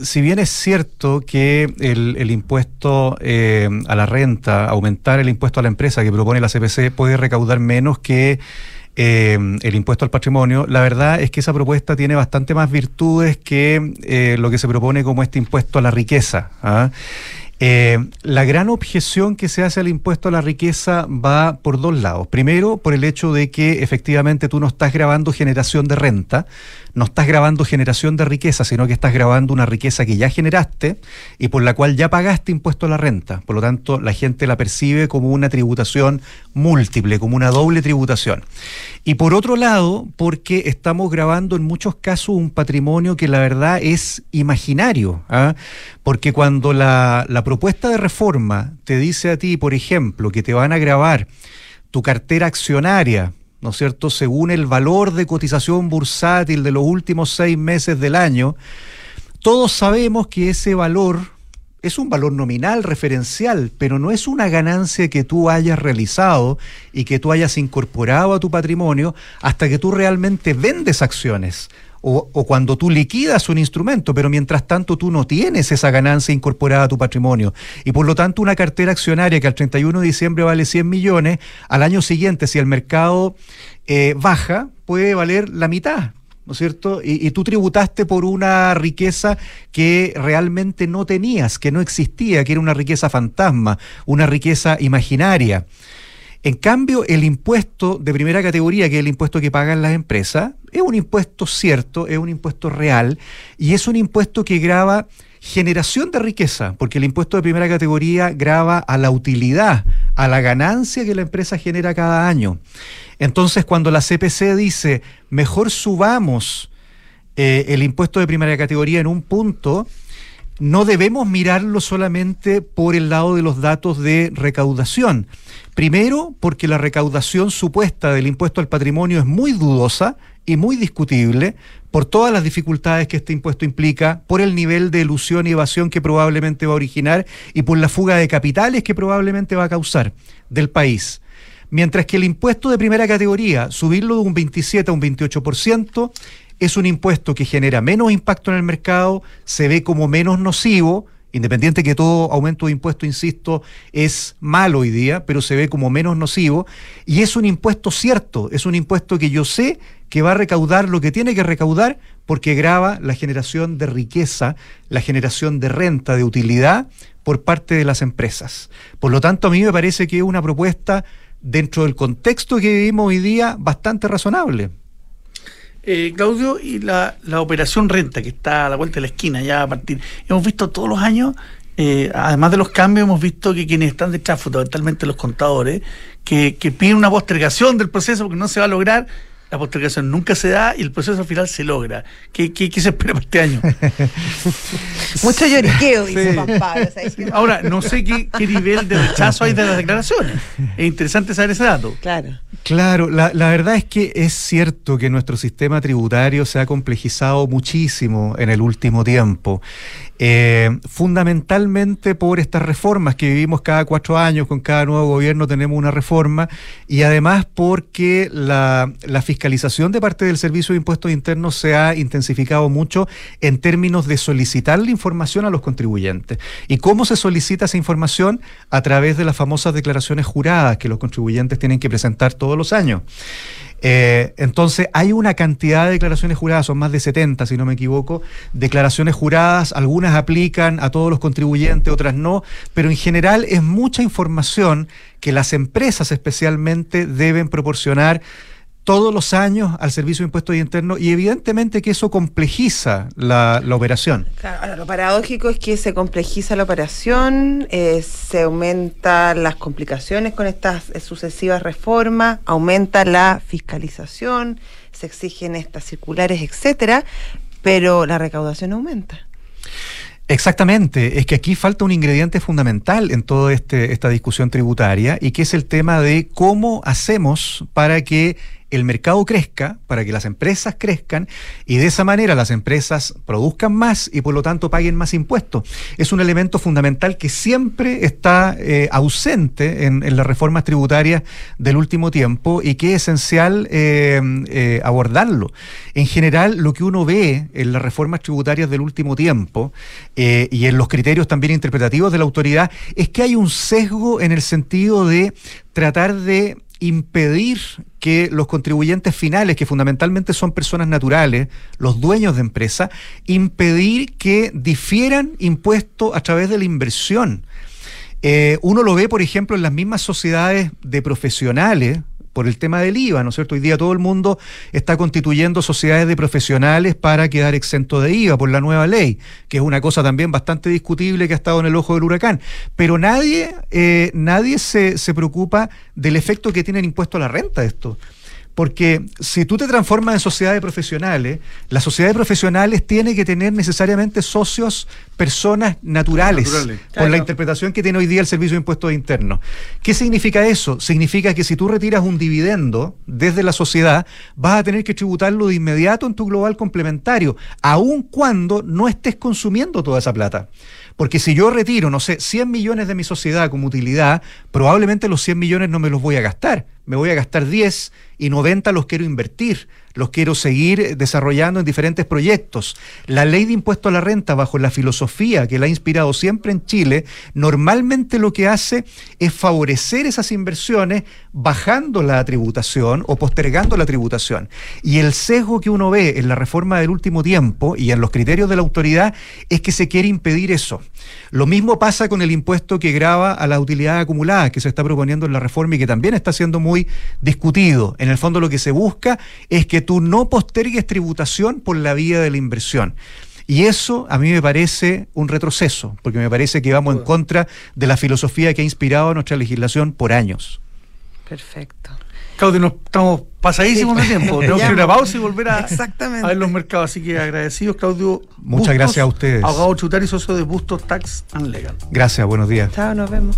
si bien es cierto que el, impuesto eh, a la renta, aumentar el impuesto a la empresa que propone la CPC puede recaudar menos que el impuesto al patrimonio, la verdad es que esa propuesta tiene bastante más virtudes que lo que se propone como este impuesto a la riqueza. ¿ah? La gran objeción que se hace al impuesto a la riqueza va por dos lados. Primero, por el hecho de que efectivamente tú no estás grabando generación de renta, no estás grabando generación de riqueza, sino que estás grabando una riqueza que ya generaste y por la cual ya pagaste impuesto a la renta. Por lo tanto, la gente la percibe como una tributación múltiple, como una doble tributación. Y por otro lado, porque estamos grabando en muchos casos un patrimonio que la verdad es imaginario. ¿ah? Porque cuando la, la propuesta de reforma te dice a ti, por ejemplo, que te van a grabar tu cartera accionaria, ¿no es cierto?, según el valor de cotización bursátil de los últimos seis meses del año, todos sabemos que ese valor es un valor nominal, referencial, pero no es una ganancia que tú hayas realizado y que tú hayas incorporado a tu patrimonio hasta que tú realmente vendes acciones o, cuando tú liquidas un instrumento, pero mientras tanto tú no tienes esa ganancia incorporada a tu patrimonio. Y por lo tanto una cartera accionaria que al 31 de diciembre vale 100 millones, al año siguiente, si el mercado eh, baja, puede valer la mitad. ¿No es cierto? Y, y tú tributaste por una riqueza que realmente no tenías, que no existía, que era una riqueza fantasma, una riqueza imaginaria. En cambio, el impuesto de primera categoría, que es el impuesto que pagan las empresas, es un impuesto cierto, es un impuesto real y es un impuesto que grava generación de riqueza, porque el impuesto de primera categoría grava a la utilidad, a la ganancia que la empresa genera cada año. Entonces, cuando la CPC dice, mejor subamos eh, el impuesto de primera categoría en un punto, no debemos mirarlo solamente por el lado de los datos de recaudación. Primero, porque la recaudación supuesta del impuesto al patrimonio es muy dudosa y muy discutible por todas las dificultades que este impuesto implica, por el nivel de ilusión y evasión que probablemente va a originar y por la fuga de capitales que probablemente va a causar del país. Mientras que el impuesto de primera categoría, subirlo de un 27 a un 28%, es un impuesto que genera menos impacto en el mercado, se ve como menos nocivo, independiente que todo aumento de impuesto, insisto, es malo hoy día, pero se ve como menos nocivo, y es un impuesto cierto, es un impuesto que yo sé que va a recaudar lo que tiene que recaudar porque grava la generación de riqueza, la generación de renta, de utilidad por parte de las empresas. Por lo tanto, a mí me parece que es una propuesta dentro del contexto que vivimos hoy día bastante razonable. Eh, Claudio, y la, la, operación renta que está a la vuelta de la esquina ya a partir, hemos visto todos los años, eh, además de los cambios, hemos visto que quienes están detrás, fundamentalmente los contadores, que, que piden una postergación del proceso porque no se va a lograr la postergación nunca se da y el proceso final se logra. ¿Qué, qué, se espera para este año? Mucho lloriqueo, dice papá. Ahora, no sé qué, nivel de rechazo hay de las declaraciones. Es interesante saber ese dato. Claro. Claro, la, la verdad es que es cierto que nuestro sistema tributario se ha complejizado muchísimo en el último tiempo. Eh, fundamentalmente por estas reformas que vivimos cada cuatro años, con cada nuevo gobierno tenemos una reforma, y además porque la, la fiscalización de parte del Servicio de Impuestos Internos se ha intensificado mucho en términos de solicitar la información a los contribuyentes. ¿Y cómo se solicita esa información? A través de las famosas declaraciones juradas que los contribuyentes tienen que presentar todos los años. Eh, entonces, hay una cantidad de declaraciones juradas, son más de 70, si no me equivoco, declaraciones juradas, algunas aplican a todos los contribuyentes, otras no, pero en general es mucha información que las empresas especialmente deben proporcionar todos los años al Servicio de Impuestos Internos y evidentemente que eso complejiza la, operación. Claro, lo paradójico es que se complejiza la operación, eh, se aumentan las complicaciones con estas eh, sucesivas reformas, aumenta la fiscalización, se exigen estas circulares, etcétera, pero la recaudación aumenta. Exactamente, es que aquí falta un ingrediente fundamental en toda este, esta discusión tributaria y que es el tema de cómo hacemos para que el mercado crezca, para que las empresas crezcan y de esa manera las empresas produzcan más y por lo tanto paguen más impuestos. Es un elemento fundamental que siempre está eh, ausente en, las reformas tributarias del último tiempo y que es esencial eh, eh, abordarlo. En general, lo que uno ve en las reformas tributarias del último tiempo y en los criterios también interpretativos de la autoridad es que hay un sesgo en el sentido de tratar de impedir que los contribuyentes finales, que fundamentalmente son personas naturales, los dueños de empresa, impedir que difieran impuestos a través de la inversión. Eh, uno lo ve, por ejemplo, en las mismas sociedades de profesionales, por el tema del IVA, ¿no es cierto? Hoy día todo el mundo está constituyendo sociedades de profesionales para quedar exento de IVA por la nueva ley, que es una cosa también bastante discutible que ha estado en el ojo del huracán. Pero nadie, eh, nadie se, se preocupa del efecto que tiene el impuesto a la renta esto. Porque si tú te transformas en sociedades profesionales, las sociedades profesionales tienen que tener necesariamente socios, personas naturales, por la interpretación que tiene hoy día el Servicio de Impuestos Internos. ¿Qué significa eso? Significa que si tú retiras un dividendo desde la sociedad, vas a tener que tributarlo de inmediato en tu global complementario, aun cuando no estés consumiendo toda esa plata. Porque si yo retiro, no sé, 100 millones de mi sociedad como utilidad, probablemente los 100 millones no me los voy a gastar. Me voy a gastar 10 y 90 los quiero invertir los quiero seguir desarrollando en diferentes proyectos. La ley de impuesto a la renta, bajo la filosofía que la ha inspirado siempre en Chile, normalmente lo que hace es favorecer esas inversiones bajando la tributación o postergando la tributación. Y el sesgo que uno ve en la reforma del último tiempo y en los criterios de la autoridad es que se quiere impedir eso. Lo mismo pasa con el impuesto que grava a la utilidad acumulada que se está proponiendo en la reforma y que también está siendo muy discutido. En el fondo lo que se busca es que tú no postergues tributación por la vía de la inversión. Y eso a mí me parece un retroceso, porque me parece que vamos en contra de la filosofía que ha inspirado nuestra legislación por años. Perfecto. Claudio, nos estamos pasadísimos de tiempo. Tenemos que ir a pausa y volver a, a, ver los mercados. Así que agradecidos, Claudio. Muchas gracias a ustedes. Abogado Chutar y socio de Bustos Tax and Legal. Gracias, buenos días. Chao, nos vemos.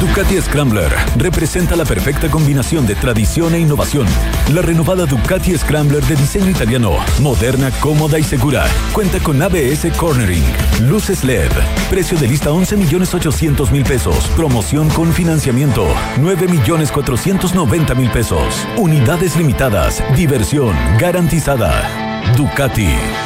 Ducati Scrambler representa la perfecta combinación de tradición e innovación. La renovada Ducati Scrambler de diseño italiano, moderna, cómoda y segura. Cuenta con ABS Cornering, luces LED, precio de lista 11 millones 800 mil pesos, promoción con financiamiento 9 millones 490 mil pesos. Unidades limitadas, diversión garantizada. Ducati.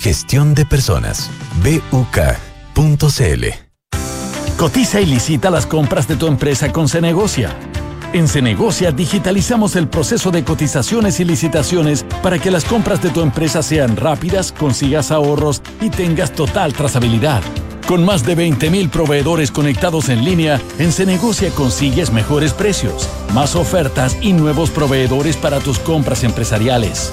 Gestión de Personas. BUK.cl. Cotiza y licita las compras de tu empresa con Cenegocia. En Cenegocia digitalizamos el proceso de cotizaciones y licitaciones para que las compras de tu empresa sean rápidas, consigas ahorros y tengas total trazabilidad. Con más de 20.000 proveedores conectados en línea, en Cenegocia consigues mejores precios, más ofertas y nuevos proveedores para tus compras empresariales.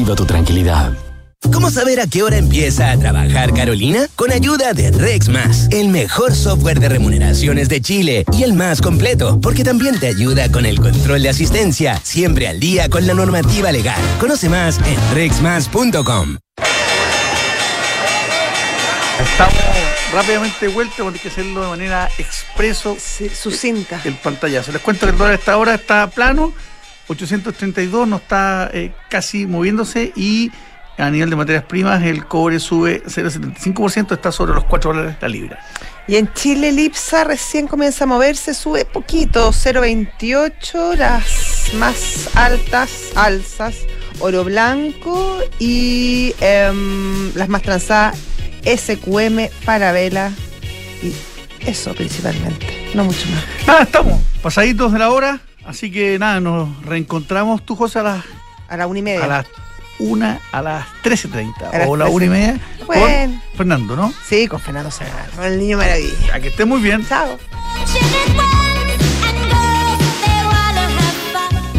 tu tranquilidad. ¿Cómo saber a qué hora empieza a trabajar Carolina? Con ayuda de Rex Más, el mejor software de remuneraciones de Chile y el más completo, porque también te ayuda con el control de asistencia, siempre al día con la normativa legal. Conoce más en rexmas.com. Estamos rápidamente de vuelta, porque hay que hacerlo de manera expreso. sucinta. El pantallazo. Les cuento que el dólar a esta hora está plano, 832, no está eh, casi moviéndose y a nivel de materias primas el cobre sube 0,75%, está sobre los 4 dólares la libra. Y en Chile el IPSA recién comienza a moverse, sube poquito, 0,28, las más altas alzas, oro blanco y em, las más transadas, SQM, Parabela y eso principalmente, no mucho más. Nada, estamos pasaditos de la hora, así que nada, nos reencontramos tú, José, a las, A la una y media. a las 1, a las 13.30 A las o la 1 y 13:30. media Bueno. con Fernando, ¿no? Sí, con Fernando Serrano, el niño maravilla. A que esté muy bien. Chao.